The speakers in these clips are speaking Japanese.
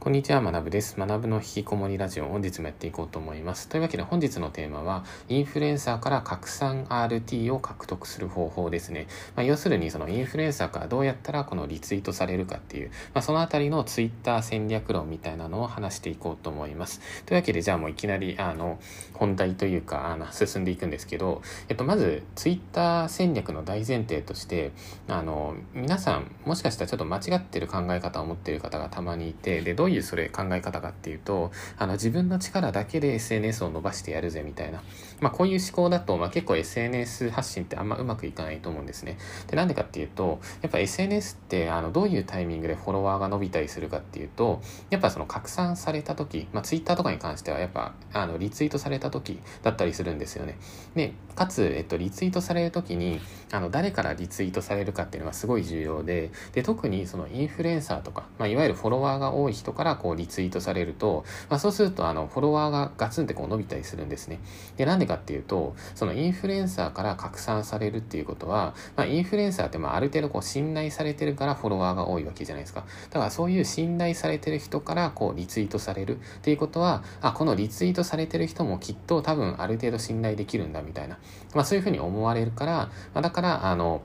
こんにちは、学部です。学部の引きこもりラジオ、本日もやっていこうと思います。というわけで本日のテーマは、インフルエンサーから拡散 RT を獲得する方法ですね。まあ、要するに、そのインフルエンサーからどうやったらこのリツイートされるかっていう、まあ、そのあたりのツイッター戦略論みたいなのを話していこうと思います。というわけで、じゃあもういきなり、あの、本題というか、あの、進んでいくんですけど、えっと、まず、ツイッター戦略の大前提として、あの、皆さん、もしかしたらちょっと間違ってる考え方を持っている方がたまにいて、で、どうういうそれ考え方かっていうと、あの、自分の力だけで SNS を伸ばしてやるぜみたいな。まあ、こういう思考だと、まあ、結構 SNS 発信ってあんまうまくいかないと思うんですね。で、なんでかっていうと、やっぱ SNS って、あの、どういうタイミングでフォロワーが伸びたりするかっていうと、やっぱその拡散された時、まあ、Twitter とかに関しては、やっぱ、あの、リツイートされた時だったりするんですよね。で、かつ、えっと、リツイートされる時に、あの、誰からリツイートされるかっていうのがすごい重要で、で、特にそのインフルエンサーとか、まあ、いわゆるフォロワーが多い人からこうリツイートされると、まあ、そうするとあのフォロワーがガツンってこう伸びたりするんですね。で、なんでかっていうと、そのインフルエンサーから拡散されるっていうことは、まあ、インフルエンサーってまあある程度こう信頼されてるからフォロワーが多いわけじゃないですか。だからそういう信頼されてる人からこうリツイートされるっていうことは、あ、このリツイートされてる人もきっと多分ある程度信頼できるんだみたいな、まあ、そういうふうに思われるから、まあ、だから、あの、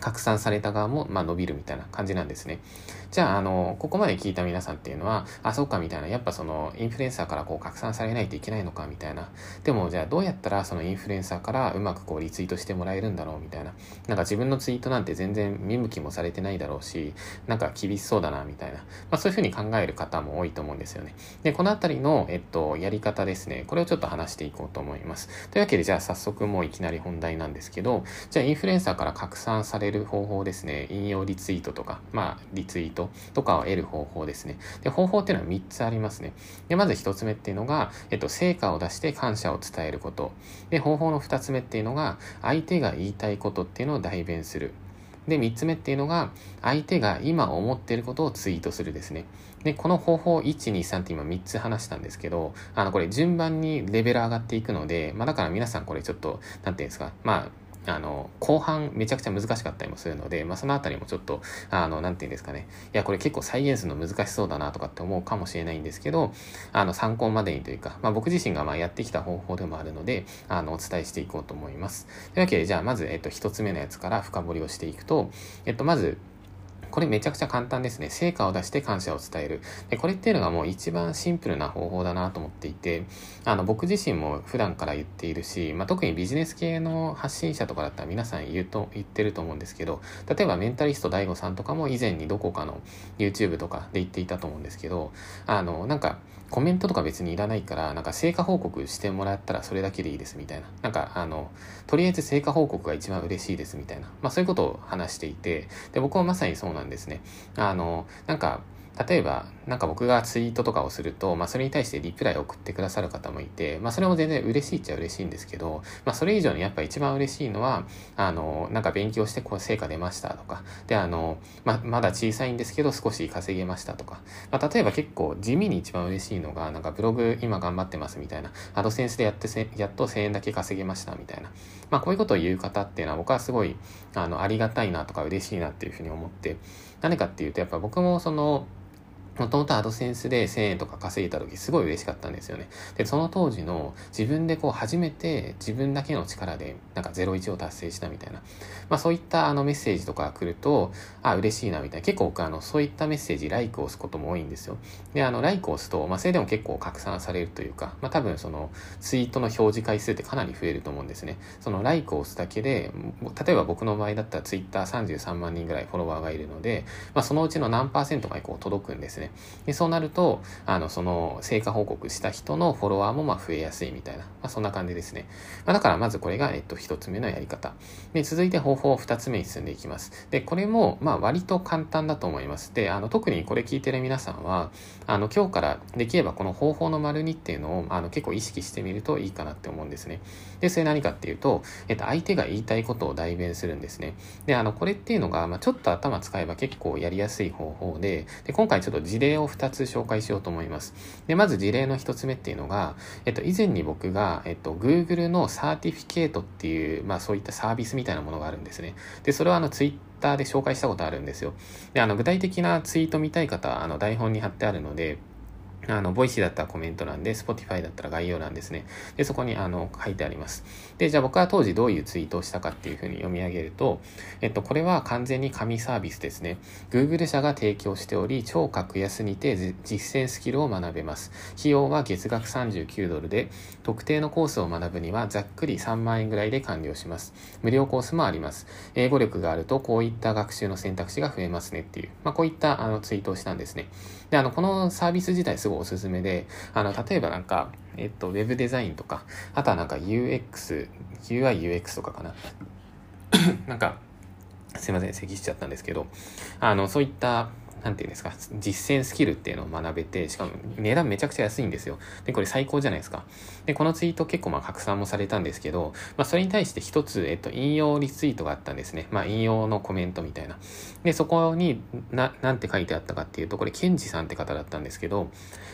拡散された側も、まあ、伸びるみたいな感じなんですね。じゃあ、あの、ここまで聞いた皆さんっていうのは、あ、そっかみたいな、やっぱその、インフルエンサーからこう拡散されないといけないのかみたいな。でも、じゃあどうやったらそのインフルエンサーからうまくこうリツイートしてもらえるんだろうみたいな。なんか自分のツイートなんて全然見向きもされてないだろうし、なんか厳しそうだなみたいな。まあそういうふうに考える方も多いと思うんですよね。で、このあたりの、えっと、やり方ですね。これをちょっと話していこうと思います。というわけで、じゃあ早速もういきなり本題なんですけど、じゃあインフルエンサーから拡散される方法ですね。引用リツイートとか、まあリツイートとかを得る方法ですね。で、方法っていうのは3つありますね。で、まず1つ目っていうのが、えっと、成果を出して感謝を伝えること。で、方法の2つ目っていうのが、相手が言いたいことっていうのを代弁する。で、3つ目っていうのが、相手が今思っていることをツイートするですね。で、この方法1、2、3って今3つ話したんですけど、あの、これ順番にレベル上がっていくので、まあだから皆さんこれちょっと、なんていうんですか、まあ、あの、後半めちゃくちゃ難しかったりもするので、まあ、そのあたりもちょっと、あの、なんて言うんですかね。いや、これ結構再現するの難しそうだなとかって思うかもしれないんですけど、あの、参考までにというか、まあ、僕自身がまあやってきた方法でもあるので、あの、お伝えしていこうと思います。というわけで、じゃあ、まず、えっと、一つ目のやつから深掘りをしていくと、えっと、まず、これめちゃくちゃ簡単ですね。成果を出して感謝を伝える。で、これっていうのがもう一番シンプルな方法だなと思っていて、あの、僕自身も普段から言っているし、まあ、特にビジネス系の発信者とかだったら皆さん言うと、言ってると思うんですけど、例えばメンタリスト DAIGO さんとかも以前にどこかの YouTube とかで言っていたと思うんですけど、あの、なんか、コメントとか別にいらないから、なんか成果報告してもらったらそれだけでいいですみたいな。なんか、あの、とりあえず成果報告が一番嬉しいですみたいな。まあそういうことを話していて、で、僕はまさにそうなんですね。あの、なんか、例えば、なんか僕がツイートとかをすると、まあそれに対してリプライを送ってくださる方もいて、まあそれも全然嬉しいっちゃ嬉しいんですけど、まあそれ以上にやっぱ一番嬉しいのは、あの、なんか勉強してこう成果出ましたとか、で、あの、ままだ小さいんですけど少し稼げましたとか、まあ例えば結構地味に一番嬉しいのが、なんかブログ今頑張ってますみたいな、アドセンスでやってせ、やっと1000円だけ稼げましたみたいな、まあこういうことを言う方っていうのは僕はすごい、あの、ありがたいなとか嬉しいなっていうふうに思って、何かっていうとやっぱ僕もその、もともとアドセンスで1000円とか稼いだ時すごい嬉しかったんですよね。で、その当時の自分でこう初めて自分だけの力でなんか01を達成したみたいな。まあそういったあのメッセージとか来ると、あ、嬉しいなみたいな。結構僕あのそういったメッセージ、ライクを押すことも多いんですよ。で、あのライクを押すと、まあそれでも結構拡散されるというか、まあ多分そのツイートの表示回数ってかなり増えると思うんですね。そのライクを押すだけで、例えば僕の場合だったらツイッター33万人ぐらいフォロワーがいるので、まあそのうちの何パーセントがこう届くんですね。で、そうなると、あの、その、成果報告した人のフォロワーもま増えやすいみたいな、まあ、そんな感じですね。まあ、だからまずこれが、えっと、一つ目のやり方。で、続いて方法二つ目に進んでいきます。で、これも、まあ、割と簡単だと思います。で、あの、特にこれ聞いてる皆さんは、あの、今日からできればこの方法の丸2っていうのを、あの、結構意識してみるといいかなって思うんですね。で、それ何かっていうと、えっと、相手が言いたいことを代弁するんですね。で、あの、これっていうのが、まあ、ちょっと頭使えば結構やりやすい方法で、で、今回ちょっと実事例を2つ紹介しようと思います。で、まず事例の1つ目っていうのが、えっと、以前に僕が、えっと、Google の Certificate っていう、まあそういったサービスみたいなものがあるんですね。で、それはあの、Twitter で紹介したことあるんですよ。で、あの、具体的なツイート見たい方は、あの、台本に貼ってあるので、あの、 Voicy だったらコメント欄で、Spotify だったら概要欄ですね。で、そこにあの、書いてあります。で、じゃあ僕は当時どういうツイートをしたかっていうふうに読み上げると、えっと、これは完全に神サービスですね。Google 社が提供しており、超格安にて実践スキルを学べます。費用は月額39ドルで、特定のコースを学ぶにはざっくり3万円ぐらいで完了します。無料コースもあります。英語力があると、こういった学習の選択肢が増えますねっていう、まあ、こういったあのツイートをしたんですね。で、あの、このサービス自体すごいおすすめで、あの、例えばなんか、えっと、ウェブデザインとか、あとはなんか UX、UI、UX とかかな。なんか、すいません、咳しちゃったんですけど、あの、そういったなんていうんですか、実践スキルっていうのを学べて、しかも値段めちゃくちゃ安いんですよ。で、これ最高じゃないですか。で、このツイート結構まあ拡散もされたんですけど、まあそれに対して一つ、えっと、引用リツイートがあったんですね。まあ引用のコメントみたいな。で、そこに、な、なんて書いてあったかっていうと、これ、ケンジさんって方だったんですけど、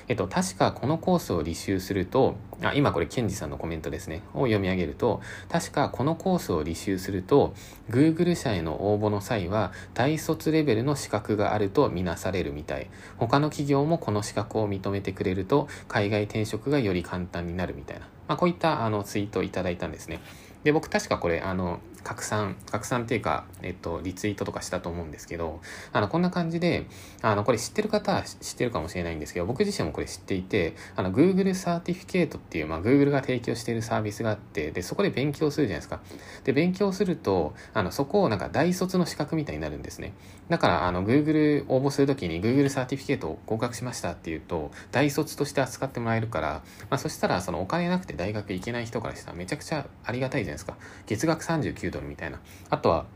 えっと、確かこのコースを履修すると、あ、今これ、ケンジさんのコメントですね、を読み上げると、確かこのコースを履修すると、Google 社への応募の際は、大卒レベルの資格があるとみなされるみたい。他の企業もこの資格を認めてくれると、海外転職がより簡単になるみたいな。まあ、こういったあのツイートをいただいたんですね。で、僕確かこれ、あの、拡散、拡散っていうか、えっと、リツイートとかしたと思うんですけど、あの、こんな感じで、あの、これ知ってる方は知ってるかもしれないんですけど、僕自身もこれ知っていて、あの、Google サーティフィケートっていう、まあ、Google が提供しているサービスがあって、で、そこで勉強するじゃないですか。で、勉強すると、あの、そこをなんか大卒の資格みたいになるんですね。だから、あの、Google 応募するときに Google Certificate を合格しましたっていうと、大卒として扱ってもらえるから、まあ、そしたら、そのお金なくて大学行けない人からしたらめちゃくちゃありがたいじゃないですか。月額39ドルみたいな。あとは、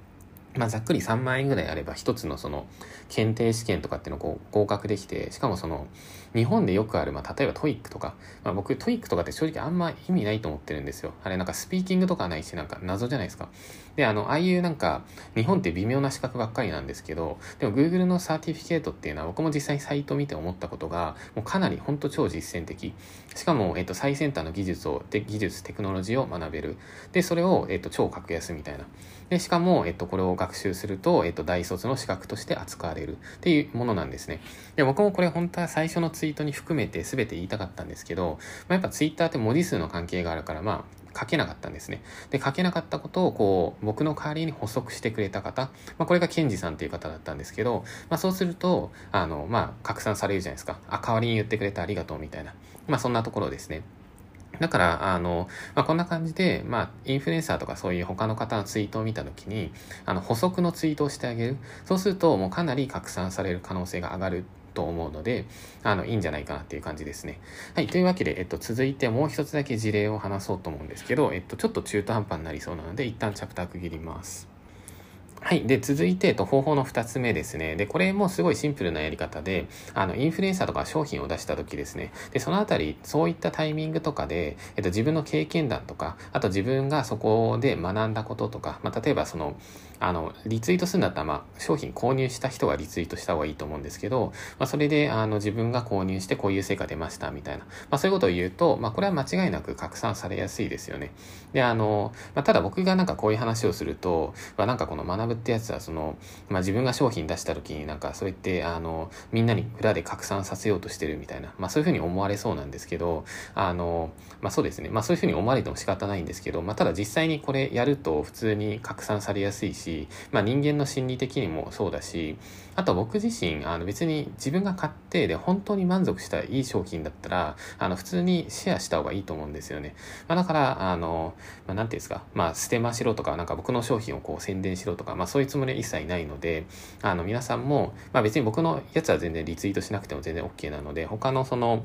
まあ、ざっくり3万円ぐらいあれば一つのその検定試験とかっていうのをこう合格できてしかもその日本でよくある、まあ、例えば TOEIC とか、まあ、僕 TOEIC とかって正直あんま意味ないと思ってるんですよ。あれなんかスピーキングとかないしなんか謎じゃないですか。であのああいうなんか日本って微妙な資格ばっかりなんですけどでも Google の Certificate っていうのは僕も実際にサイト見て思ったことがもうかなり本当超実践的。しかも、えっと、最先端の技術をで技術テクノロジーを学べる。でそれを、えっと、超格安みたいな。でしかも、えっと、これを学習すると、えっと、大卒の資格として扱われる。っていうものなんですね。で、僕もこれ本当は最初のツイートに含めて全て言いたかったんですけど、まあ、やっぱツイッターって文字数の関係があるから、まあ、書けなかったんですね。で、書けなかったことを、こう、僕の代わりに補足してくれた方、まあ、これがケンジさんっていう方だったんですけど、まあ、そうすると、あの、まあ、拡散されるじゃないですか。あ、代わりに言ってくれてありがとうみたいな。まあ、そんなところですね。だから、あの、まあ、こんな感じで、まあ、インフルエンサーとかそういう他の方のツイートを見たときに、あの、補足のツイートをしてあげる。そうすると、もうかなり拡散される可能性が上がるっと思うので、あの、いいんじゃないかなっていう感じですね。はい。というわけで、えっと、続いてもう一つだけ事例を話そうと思うんですけど、えっと、ちょっと中途半端になりそうなので、一旦チャプター区切ります。はい。で、続いて、と、方法の2つ目ですね。で、これもすごいシンプルなやり方で、あの、インフルエンサーとか商品を出した時ですね。で、そのあたり、そういったタイミングとかで、えっと、自分の経験談とか、あと自分がそこで学んだこととか、まあ、例えばその、あの、リツイートするんだったら、まあ、商品購入した人がリツイートした方がいいと思うんですけど、まあ、それで、あの、自分が購入してこういう成果出ました、みたいな。まあ、そういうことを言うと、まあ、これは間違いなく拡散されやすいですよね。で、あの、まあ、ただ僕がなんかこういう話をすると、まあ、なんかこの学ぶってやつは、その、まあ、自分が商品出した時になんかそうやってあのみんなに裏で拡散させようとしてるみたいな、まあ、そういうふうに思われそうなんですけどあの、まあ、そうですね、まあ、そういうふうに思われても仕方ないんですけど、まあ、ただ実際にこれやると普通に拡散されやすいしし、まあ、人間の心理的にもそうだしあと僕自身あの別に自分が買ってで本当に満足したいい商品だったらあの普通にシェアした方がいいと思うんですよね、まあ、だからあの、まあ、ていうんですか、まあ、ステマしろとかなんか僕の商品をこう宣伝しろとか、まあ、そういうつもりは一切ないので、あの、皆さんも、まあ別に僕のやつは全然リツイートしなくても全然 OK なので、他のその、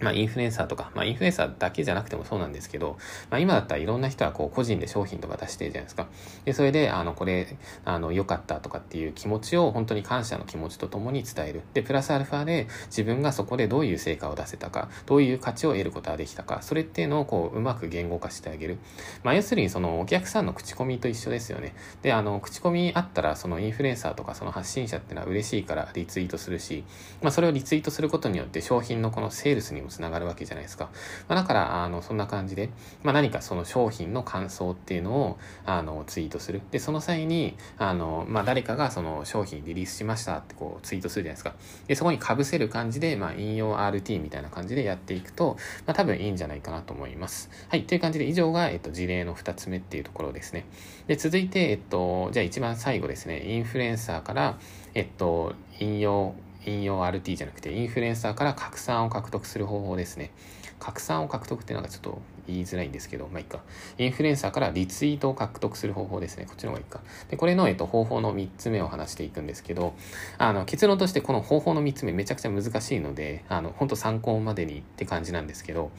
まあ、インフルエンサーとか、まあ、インフルエンサーだけじゃなくてもそうなんですけど、まあ、今だったらいろんな人はこう個人で商品とか出してるじゃないですか。で、それで、あの、これ、あの、良かったとかっていう気持ちを本当に感謝の気持ちとともに伝える。で、プラスアルファで自分がそこでどういう成果を出せたか、どういう価値を得ることができたか、それっていうのをこう、うまく言語化してあげる。まあ、要するにそのお客さんの口コミと一緒ですよね。で、あの、口コミあったら、そのインフルエンサーとかその発信者っていうのは嬉しいからリツイートするし、まあ、それをリツイートすることによって商品のこのセールスにもつながるわけじゃないですか。まあ、だから、あの、そんな感じで、まあ、何かその商品の感想っていうのを、あの、ツイートする。で、その際に、あの、まあ、誰かがその商品リリースしましたってこう、ツイートするじゃないですか。で、そこに被せる感じで、まあ、引用 RT みたいな感じでやっていくと、まあ、多分いいんじゃないかなと思います。はい。という感じで、以上が、えっと、事例の2つ目っていうところですね。で、続いて、えっと、じゃあ一番最後ですね、インフルエンサーから、えっと、引用、引用 RT じゃなくて、インフルエンサーから拡散を獲得する方法ですね。拡散を獲得っていうのがちょっと言いづらいんですけど、まあいいか。インフルエンサーからリツイートを獲得する方法ですね。こっちの方がいいか。で、これの、えっと、方法の3つ目を話していくんですけど、あの、結論としてこの方法の3つ目めちゃくちゃ難しいので、あの、本当参考までにって感じなんですけど、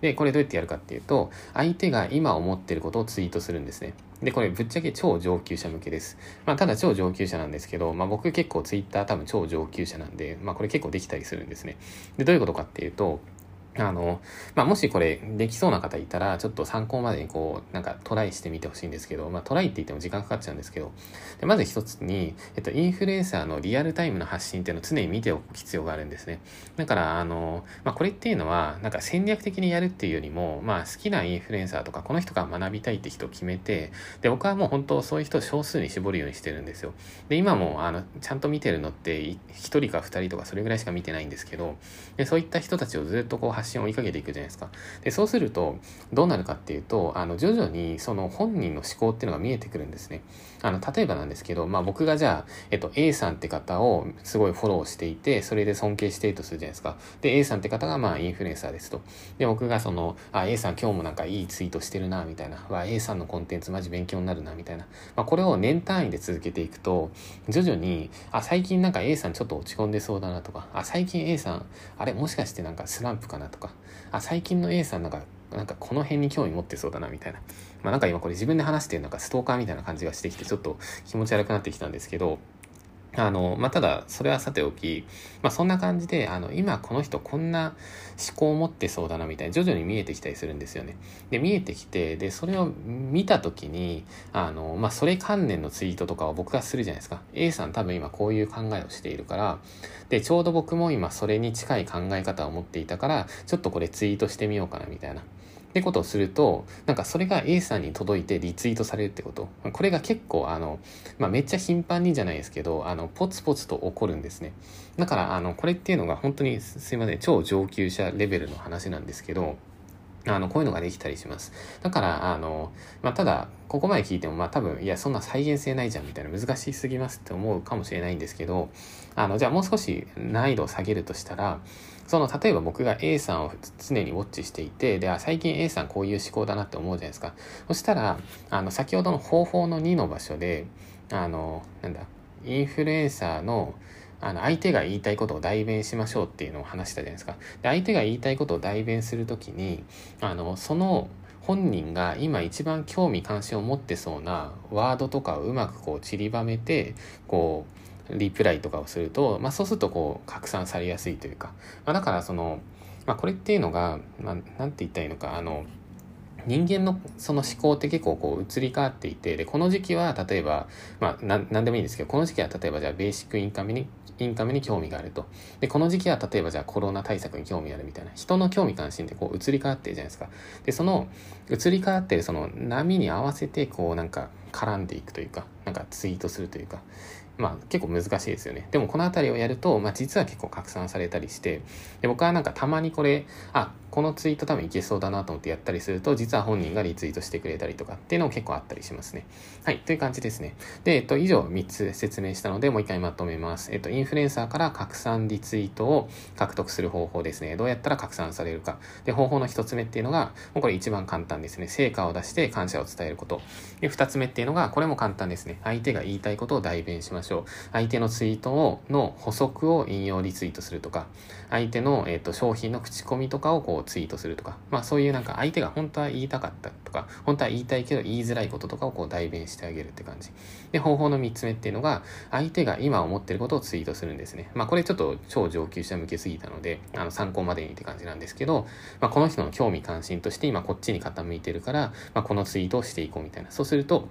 で、これどうやってやるかっていうと、相手が今思ってることをツイートするんですね。で、これぶっちゃけ超上級者向けです。まあ、ただ超上級者なんですけど、まあ僕結構ツイッター多分超上級者なんで、まあこれ結構できたりするんですね。で、どういうことかっていうと、あの、まあ、もしこれできそうな方いたら、ちょっと参考までにこう、なんかトライしてみてほしいんですけど、まあ、トライって言っても時間かかっちゃうんですけど、でまず一つに、えっと、インフルエンサーのリアルタイムの発信っていうのを常に見ておく必要があるんですね。だから、あの、まあ、これっていうのは、なんか戦略的にやるっていうよりも、まあ、好きなインフルエンサーとか、この人が学びたいって人を決めて、で、僕はもう本当そういう人を少数に絞るようにしてるんですよ。で、今も、あの、ちゃんと見てるのって、1人か2人とかそれぐらいしか見てないんですけど、で、そういった人たちをずっとこう発信を追いかけていくじゃないですか。で、そうすると、どうなるかっていうと、あの、徐々にその本人の思考っていうのが見えてくるんですね。あの、例えばなんですけど、まあ僕がじゃあ、えっと、A さんって方をすごいフォローしていて、それで尊敬しているとするじゃないですか。で、A さんって方がまあインフルエンサーですと。で、僕がその、あ、A さん今日もなんかいいツイートしてるな、みたいな。わ、A さんのコンテンツマジ勉強になるな、みたいな。まあこれを年単位で続けていくと、徐々に、あ、最近なんか A さんちょっと落ち込んでそうだなとか、あ、最近 A さん、あれもしかしてなんかスランプかなとか、とかあ、最近の A さんなんか、なんかこの辺に興味持ってそうだなみたいな。まあなんか今これ自分で話してなんかストーカーみたいな感じがしてきてちょっと気持ち悪くなってきたんですけど、あの、まあ、ただ、それはさておき、まあ、そんな感じで、あの、今この人こんな思考を持ってそうだなみたいな、徐々に見えてきたりするんですよね。で、見えてきて、で、それを見たときに、あの、まあ、それ関連のツイートとかを僕がするじゃないですか。A さん多分今こういう考えをしているから、で、ちょうど僕も今それに近い考え方を持っていたから、ちょっとこれツイートしてみようかなみたいな。ってことをすると、なんかそれが A さんに届いてリツイートされるってこと。これが結構あの、まあ、めっちゃ頻繁にじゃないですけど、あの、ポツポツと起こるんですね。だから、あの、これっていうのが本当にすいません、超上級者レベルの話なんですけど、あの、こういうのができたりします。だから、あの、まあ、ただ、ここまで聞いても、まあ、多分、いや、そんな再現性ないじゃんみたいな難しすぎますって思うかもしれないんですけど、あの、じゃあもう少し難易度を下げるとしたら、その、例えば僕が A さんを常にウォッチしていて、で、最近 A さんこういう思考だなって思うじゃないですか。そしたら、あの、先ほどの方法の2の場所で、あの、なんだ、インフルエンサーの、あの、相手が言いたいことを代弁しましょうっていうのを話したじゃないですか。で、相手が言いたいことを代弁するときに、あの、その、本人が今一番興味関心を持ってそうなワードとかをうまくこう散りばめてこうリプライとかをすると、まあ、そうするとこう拡散されやすいというか、まあ、だからその、まあ、これっていうのが、まあ、なんて言ったらいいのかあの人間のその思考って結構こう移り変わっていてでこの時期は例えばまあ何でもいいんですけどこの時期は例えばじゃあベーシックインカムにインカムに興味があると。でこの時期は例えばじゃあコロナ対策に興味あるみたいな人の興味関心ってこう移り変わってるじゃないですか。でその移り変わってるその波に合わせてこうなんか絡んでいくというかなんかツイートするというか。まあ結構難しいですよね。でもこの辺りをやると、まあ実は結構拡散されたりして、で僕はなんかたまにこれ、あ、このツイート多分いけそうだなと思ってやったりすると、実は本人がリツイートしてくれたりとかっていうのも結構あったりしますね。はい、という感じですね。で、えっと、以上3つ説明したので、もう一回まとめます。えっと、インフルエンサーから拡散リツイートを獲得する方法ですね。どうやったら拡散されるか。で、方法の1つ目っていうのが、もうこれ一番簡単ですね。成果を出して感謝を伝えること。で、2つ目っていうのが、これも簡単ですね。相手が言いたいことを代弁しましょう。相手のツイートをの補足を引用リツイートするとか、相手の、えーと、商品の口コミとかをこうをツイートするとか、まあそういうなんか相手が本当は言いたかったとか、本当は言いたいけど言いづらいこととかをこう代弁してあげるって感じ。で、方法の3つ目っていうのが、相手が今思ってることをツイートするんですね。まあこれちょっと超上級者向けすぎたので、あの参考までにって感じなんですけど、まあこの人の興味関心として今こっちに傾いてるから、まあこのツイートをしていこうみたいな。そうすると、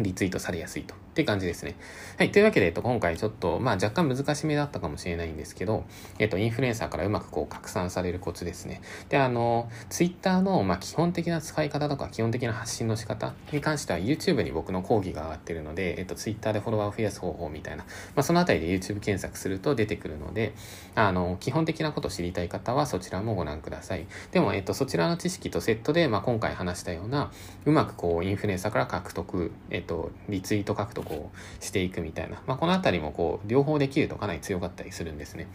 リツイートされやすいと。って感じですね。はい。というわけで、えっと、今回ちょっと、まあ若干難しめだったかもしれないんですけど、えっと、インフルエンサーからうまくこう拡散されるコツですね。で、あの、ツイッターの、まあ基本的な使い方とか、基本的な発信の仕方に関しては YouTube に僕の講義が上がってるので、えっと、ツイッターでフォロワーを増やす方法みたいな、まあそのあたりで YouTube 検索すると出てくるので、あの、基本的なことを知りたい方はそちらもご覧ください。でも、えっと、そちらの知識とセットで、まあ今回話したような、うまくこう、インフルエンサーから獲得、えっと、リツイート獲得をしていくみたいな、まあ、このあたりもこう、両方できるとかなり強かったりするんですね。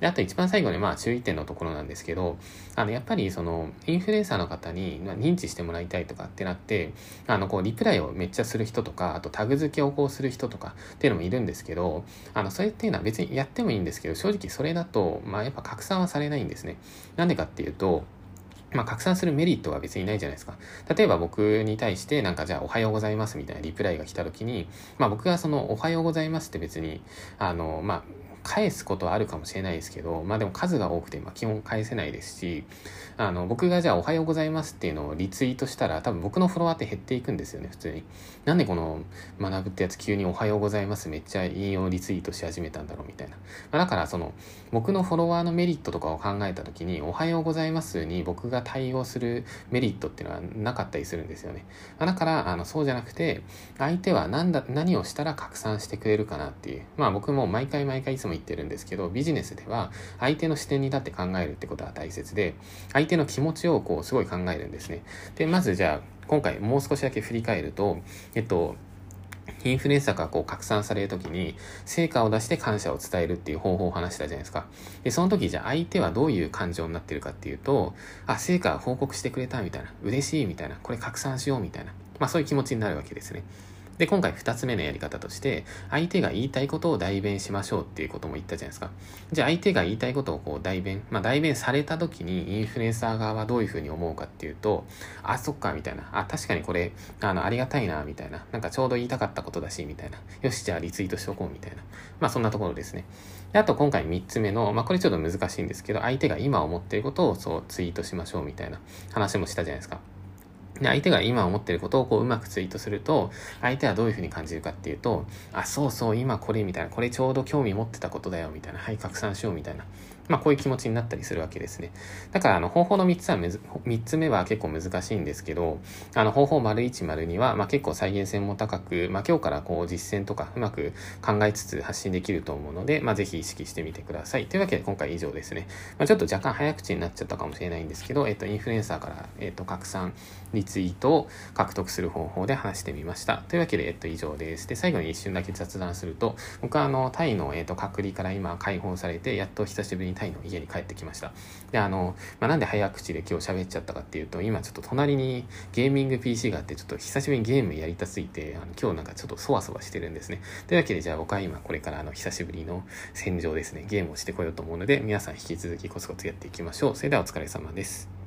で、あと一番最後にまあ注意点のところなんですけど、あの、やっぱりその、インフルエンサーの方に認知してもらいたいとかってなって、あの、こう、リプライをめっちゃする人とか、あとタグ付けをこうする人とかっていうのもいるんですけど、あの、それっていうのは別にやってもいいんですけど、正直それだと、まあやっぱ拡散はされないんですね。なんでかっていうと、まあ、拡散するメリットは別にないじゃないですか。例えば僕に対してなんかじゃあおはようございますみたいなリプライが来た時に、まあ僕がそのおはようございますって別に、あの、まあ、返すことはあるかもしれないですけど、まあでも数が多くて、まあ基本返せないですし、あの、僕がじゃあおはようございますっていうのをリツイートしたら、多分僕のフォロワーって減っていくんですよね、普通に。なんでこの学ぶってやつ急におはようございますめっちゃ引用リツイートし始めたんだろうみたいな。まあ、だからその、僕のフォロワーのメリットとかを考えた時に、おはようございますに僕が対応するメリットっていうのはなかったりするんですよね。まあ、だから、あの、そうじゃなくて、相手は何だ、何をしたら拡散してくれるかなっていう。まあ僕も毎回毎回いつも言ってるんですけど、ビジネスでは相手の視点に立って考えるってことは大切で、相手の気持ちをこうすごい考えるんですね。で、まずじゃあ、今回もう少しだけ振り返ると、えっと、インフルエンサーがこう拡散されるときに、成果を出して感謝を伝えるっていう方法を話したじゃないですか。で、その時じゃあ相手はどういう感情になってるかっていうと、あ、成果報告してくれたみたいな、嬉しいみたいな、これ拡散しようみたいな、まあそういう気持ちになるわけですね。で、今回二つ目のやり方として、相手が言いたいことを代弁しましょうっていうことも言ったじゃないですか。じゃあ相手が言いたいことをこう代弁、まあ代弁された時にインフルエンサー側はどういうふうに思うかっていうと、あ、そっか、みたいな。あ、確かにこれ、あの、ありがたいな、みたいな。なんかちょうど言いたかったことだし、みたいな。よし、じゃあリツイートしとこう、みたいな。まあそんなところですね。で、あと今回三つ目の、まあこれちょっと難しいんですけど、相手が今思ってることをそうツイートしましょう、みたいな話もしたじゃないですか。で、相手が今思ってることをこううまくツイートすると、相手はどういうふうに感じるかっていうと、あ、そうそう、今これみたいな、これちょうど興味持ってたことだよみたいな、はい、拡散しようみたいな。まあ、こういう気持ちになったりするわけですね。だから、あの、方法の3つはむず、3つ目は結構難しいんですけど、あの、方法丸1丸2は、まあ、結構再現性も高く、まあ、今日からこう実践とかうまく考えつつ発信できると思うので、まあ、ぜひ意識してみてください。というわけで、今回以上ですね。まあ、ちょっと若干早口になっちゃったかもしれないんですけど、えっと、インフルエンサーから、えっと、拡散、リツイートを獲得する方法で話してみました。というわけで、えっと、以上です。で、最後に一瞬だけ雑談すると、僕はあの、タイの、えっと、隔離から今解放されて、やっと久しぶりにタイの家に帰ってきました。で、あの、まあ、なんで早口で今日喋っちゃったかっていうと、今ちょっと隣にゲーミング PC があって、ちょっと久しぶりにゲームやりたすぎて、あの今日なんかちょっとそわそわしてるんですね。というわけで、じゃあ僕は今これからあの、久しぶりの戦場ですね、ゲームをしてこようと思うので、皆さん引き続きコツコツやっていきましょう。それではお疲れ様です。